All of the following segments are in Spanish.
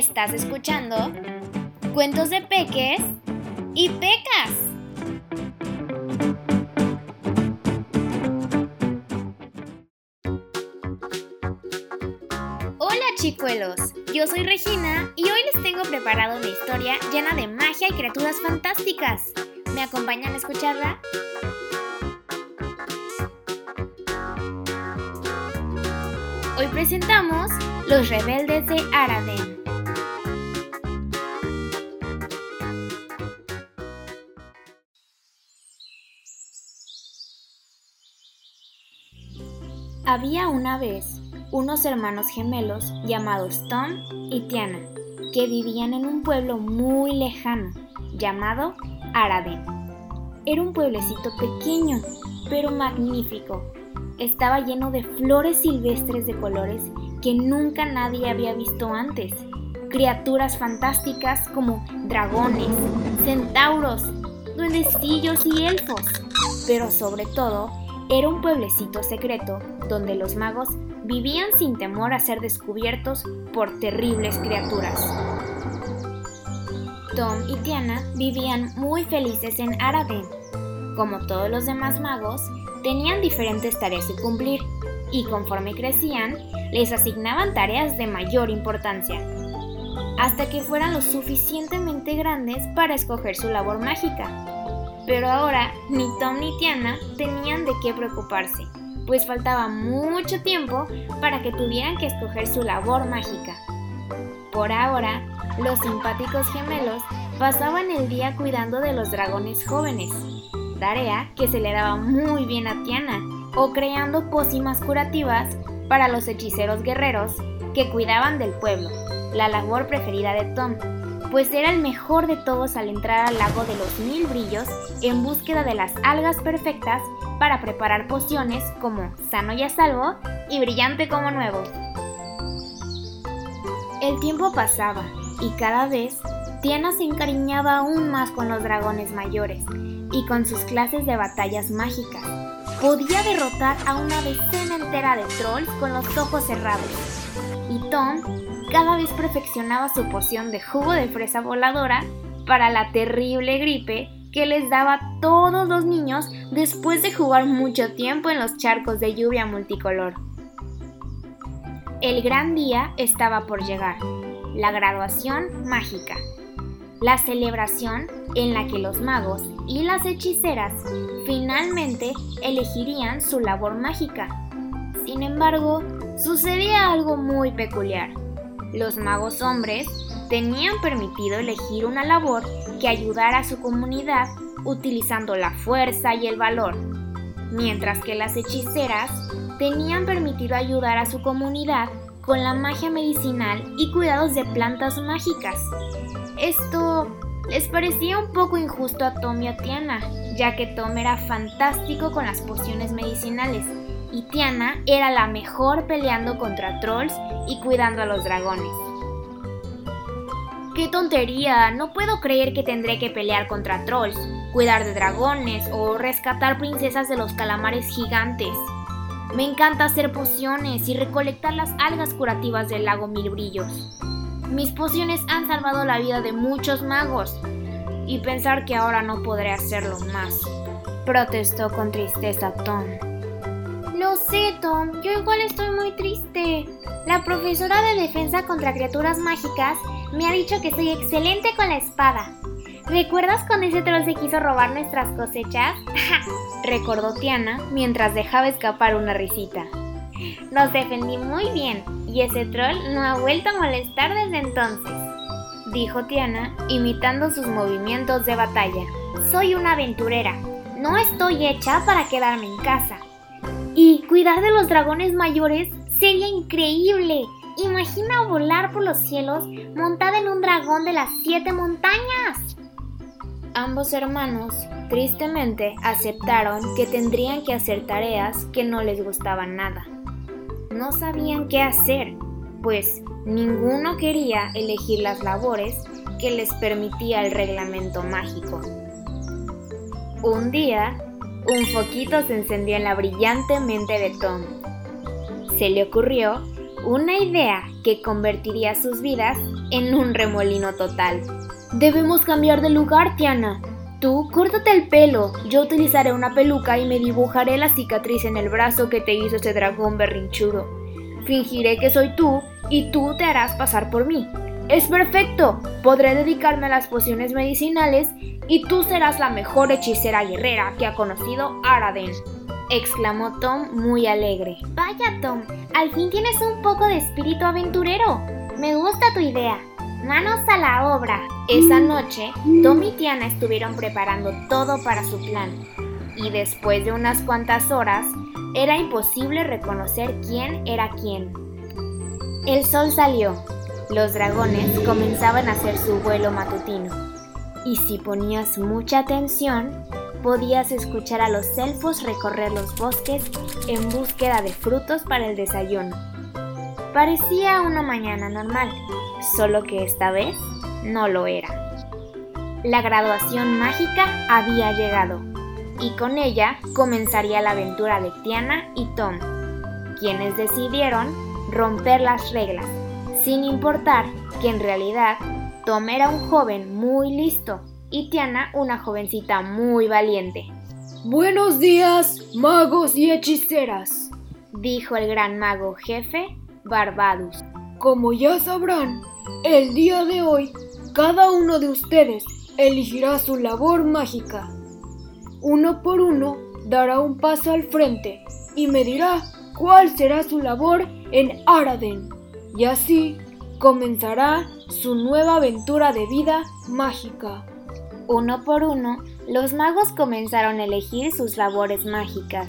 Estás escuchando Cuentos de Peques y Pecas. Hola chicuelos, yo soy Regina y hoy les tengo preparado una historia llena de magia y criaturas fantásticas. ¿Me acompañan a escucharla? Hoy presentamos Los Rebeldes de Araden. Había una vez unos hermanos gemelos llamados Tom y Tiana, que vivían en un pueblo muy lejano llamado Araden. Era un pueblecito pequeño, pero magnífico. Estaba lleno de flores silvestres de colores que nunca nadie había visto antes. Criaturas fantásticas como dragones, centauros, duendecillos y elfos. Pero sobre todo, era un pueblecito secreto donde los magos vivían sin temor a ser descubiertos por terribles criaturas. Tom y Tiana vivían muy felices en Araden. Como todos los demás magos, tenían diferentes tareas que cumplir y conforme crecían, les asignaban tareas de mayor importancia, hasta que fueran lo suficientemente grandes para escoger su labor mágica. Pero ahora ni Tom ni Tiana tenían de qué preocuparse, pues faltaba mucho tiempo para que tuvieran que escoger su labor mágica. Por ahora, los simpáticos gemelos pasaban el día cuidando de los dragones jóvenes, tarea que se le daba muy bien a Tiana, o creando pócimas curativas para los hechiceros guerreros que cuidaban del pueblo, la labor preferida de Tom, pues era el mejor de todos al entrar al lago de los mil brillos en búsqueda de las algas perfectas para preparar pociones como sano y a salvo y brillante como nuevo. El tiempo pasaba y cada vez Tiana se encariñaba aún más con los dragones mayores y con sus clases de batallas mágicas. Podía derrotar a una decena entera de trolls con los ojos cerrados. Y Tom cada vez perfeccionaba su poción de jugo de fresa voladora para la terrible gripe que les daba todos los niños después de jugar mucho tiempo en los charcos de lluvia multicolor. El gran día estaba por llegar, la graduación mágica, la celebración en la que los magos y las hechiceras finalmente elegirían su labor mágica. Sin embargo, sucedía algo muy peculiar. Los magos hombres tenían permitido elegir una labor que ayudara a su comunidad utilizando la fuerza y el valor, mientras que las hechiceras tenían permitido ayudar a su comunidad con la magia medicinal y cuidados de plantas mágicas. Esto les parecía un poco injusto a Tom y a Tiana, ya que Tom era fantástico con las pociones medicinales y Tiana era la mejor peleando contra trolls y cuidando a los dragones. ¡Qué tontería! No puedo creer que tendré que pelear contra trolls, cuidar de dragones o rescatar princesas de los calamares gigantes. Me encanta hacer pociones y recolectar las algas curativas del lago Mil Brillos. Mis pociones han salvado la vida de muchos magos y pensar que ahora no podré hacerlo más. Protestó con tristeza Tom. Lo sé, Tom, yo igual estoy muy triste. La profesora de defensa contra criaturas mágicas me ha dicho que soy excelente con la espada. ¿Recuerdas cuando ese troll se quiso robar nuestras cosechas? Recordó Tiana mientras dejaba escapar una risita. Nos defendí muy bien y ese troll no ha vuelto a molestar desde entonces, dijo Tiana imitando sus movimientos de batalla. Soy una aventurera, no estoy hecha para quedarme en casa. Y cuidar de los dragones mayores sería increíble. Imagina volar por los cielos montada en un dragón de las siete montañas. Ambos hermanos, tristemente, aceptaron que tendrían que hacer tareas que no les gustaban nada. No sabían qué hacer, pues ninguno quería elegir las labores que les permitía el reglamento mágico. Un día, un foquito se encendió en la brillante mente de Tom. Se le ocurrió una idea que convertiría sus vidas en un remolino total. Debemos cambiar de lugar, Tiana. Tú, córtate el pelo. Yo utilizaré una peluca y me dibujaré la cicatriz en el brazo que te hizo ese dragón berrinchudo. Fingiré que soy tú y tú te harás pasar por mí. Es perfecto. Podré dedicarme a las pociones medicinales y tú serás la mejor hechicera guerrera que ha conocido Araden exclamó Tom muy alegre. Vaya Tom, al fin tienes un poco de espíritu aventurero. Me gusta tu idea. Manos a la obra. Esa noche, Tom y Tiana estuvieron preparando todo para su plan. Y después de unas cuantas horas, era imposible reconocer quién era quién. El sol salió. Los dragones comenzaban a hacer su vuelo matutino. Y si ponías mucha atención, podías escuchar a los elfos recorrer los bosques en búsqueda de frutos para el desayuno. Parecía una mañana normal, solo que esta vez no lo era. La graduación mágica había llegado, y con ella comenzaría la aventura de Tiana y Tom, quienes decidieron romper las reglas, sin importar que en realidad Tom era un joven muy listo y Tiana una jovencita muy valiente. Buenos días, magos y hechiceras, dijo el gran mago jefe, Barbadus. Como ya sabrán, el día de hoy cada uno de ustedes elegirá su labor mágica. Uno por uno dará un paso al frente y me dirá cuál será su labor en Araden. Y así comenzará su nueva aventura de vida mágica. Uno por uno, los magos comenzaron a elegir sus labores mágicas.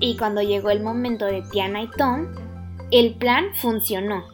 Y cuando llegó el momento de Tiana y Tom, el plan funcionó.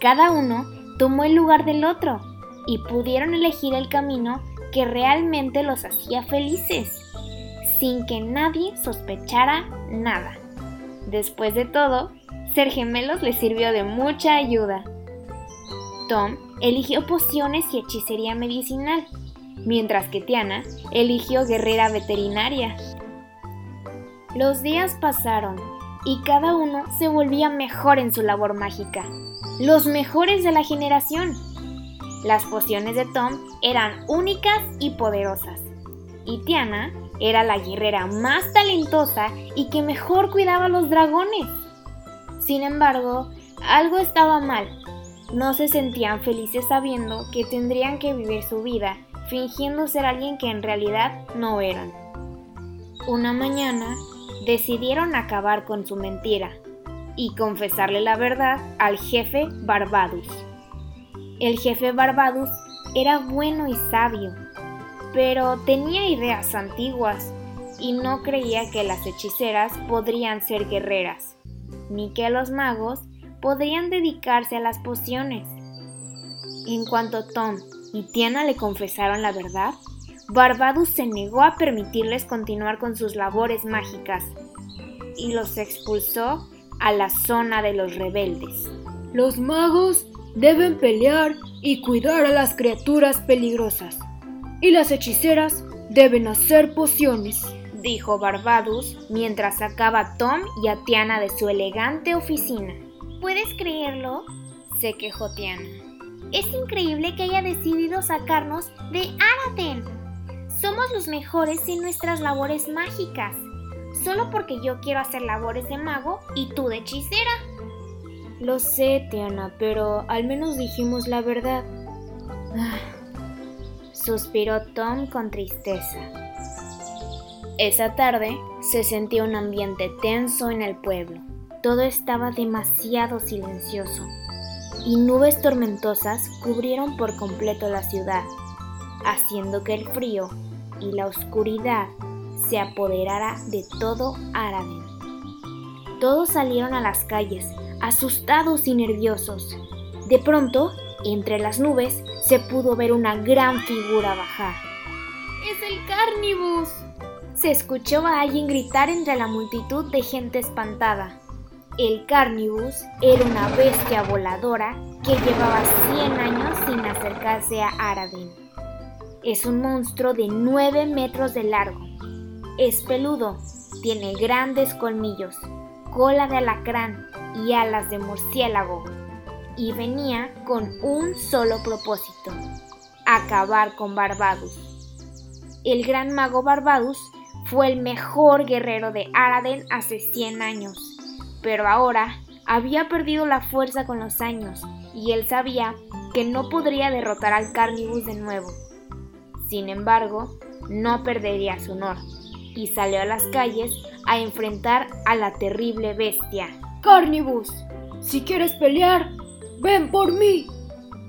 Cada uno tomó el lugar del otro y pudieron elegir el camino que realmente los hacía felices, sin que nadie sospechara nada. Después de todo, ser gemelos les sirvió de mucha ayuda. Tom eligió pociones y hechicería medicinal mientras que Tiana eligió guerrera veterinaria. Los días pasaron y cada uno se volvía mejor en su labor mágica, los mejores de la generación. Las pociones de Tom eran únicas y poderosas, y Tiana era la guerrera más talentosa y que mejor cuidaba a los dragones. Sin embargo, algo estaba mal. No se sentían felices sabiendo que tendrían que vivir su vida fingiendo ser alguien que en realidad no eran. Una mañana decidieron acabar con su mentira y confesarle la verdad al jefe Barbadus. El jefe Barbadus era bueno y sabio, pero tenía ideas antiguas y no creía que las hechiceras podrían ser guerreras, ni que los magos podrían dedicarse a las pociones. En cuanto Tom y Tiana le confesaron la verdad, Barbadus se negó a permitirles continuar con sus labores mágicas y los expulsó a la zona de los rebeldes. Los magos deben pelear y cuidar a las criaturas peligrosas, y las hechiceras deben hacer pociones, dijo Barbadus mientras sacaba a Tom y a Tiana de su elegante oficina. ¿Puedes creerlo? se quejó Tiana. Es increíble que haya decidido sacarnos de Araden. Somos los mejores en nuestras labores mágicas. Solo porque yo quiero hacer labores de mago y tú de hechicera. Lo sé, Tiana, pero al menos dijimos la verdad. Ah, suspiró Tom con tristeza. Esa tarde se sentía un ambiente tenso en el pueblo. Todo estaba demasiado silencioso y nubes tormentosas cubrieron por completo la ciudad, haciendo que el frío y la oscuridad se apoderara de todo Araden. Todos salieron a las calles, asustados y nerviosos. De pronto, entre las nubes, se pudo ver una gran figura bajar. ¡Es el Carnibus! Se escuchó a alguien gritar entre la multitud de gente espantada. El Carnibus era una bestia voladora que llevaba 100 años sin acercarse a Aradin. Es un monstruo de 9 metros de largo. Es peludo, tiene grandes colmillos, cola de alacrán y alas de murciélago. y venía con un solo propósito, acabar con Barbadus. El gran mago Barbadus fue el mejor guerrero de Araden hace 100 años, pero ahora había perdido la fuerza con los años y él sabía que no podría derrotar al Carnibus de nuevo. Sin embargo, no perdería su honor y salió a las calles a enfrentar a la terrible bestia. Carnibus, si quieres pelear, ven por mí.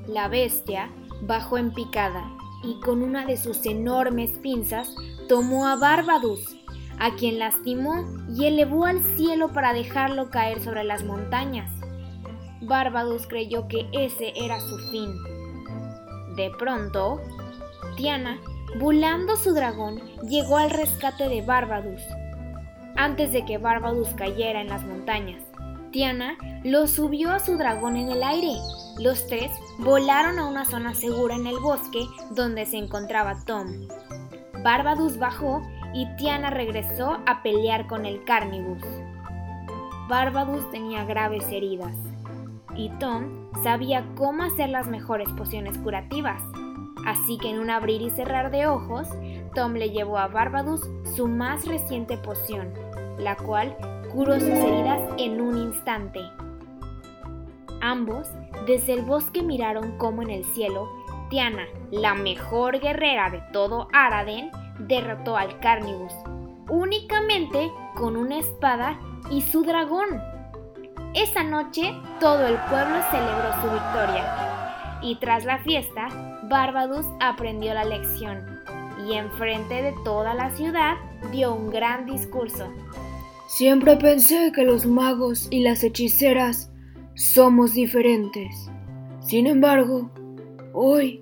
La bestia bajó en picada y con una de sus enormes pinzas tomó a Barbadus, a quien lastimó y elevó al cielo para dejarlo caer sobre las montañas. Barbadus creyó que ese era su fin. De pronto, Tiana, volando su dragón, llegó al rescate de Barbadus. Antes de que Barbadus cayera en las montañas, Tiana lo subió a su dragón en el aire. Los tres volaron a una zona segura en el bosque donde se encontraba Tom. Barbadus bajó y Tiana regresó a pelear con el Carnibus. Barbadus tenía graves heridas y Tom sabía cómo hacer las mejores pociones curativas. Así que en un abrir y cerrar de ojos, Tom le llevó a Barbadus su más reciente poción, la cual curó sus heridas en un instante. Ambos desde el bosque miraron cómo en el cielo, Tiana, la mejor guerrera de todo Araden, derrotó al Carnibus, únicamente con una espada y su dragón. Esa noche todo el pueblo celebró su victoria y tras la fiesta, Barbadus aprendió la lección y enfrente de toda la ciudad dio un gran discurso. Siempre pensé que los magos y las hechiceras somos diferentes. Sin embargo, hoy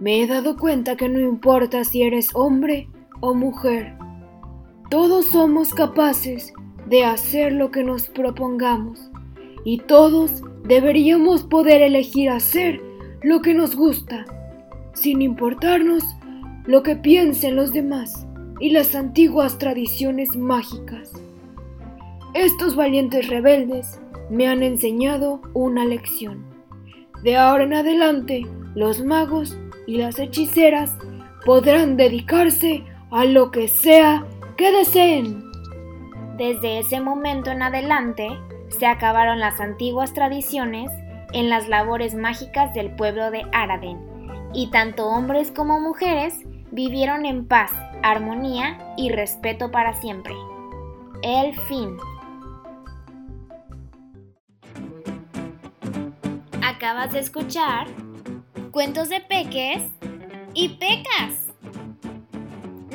me he dado cuenta que no importa si eres hombre o mujer, todos somos capaces de hacer lo que nos propongamos y todos deberíamos poder elegir hacer lo que nos gusta, sin importarnos lo que piensen los demás y las antiguas tradiciones mágicas. Estos valientes rebeldes me han enseñado una lección. De ahora en adelante, los magos y las hechiceras podrán dedicarse a lo que sea que deseen. Desde ese momento en adelante, se acabaron las antiguas tradiciones en las labores mágicas del pueblo de Araden, y tanto hombres como mujeres vivieron en paz, armonía y respeto para siempre. El fin. Acabas de escuchar cuentos de peques y pecas.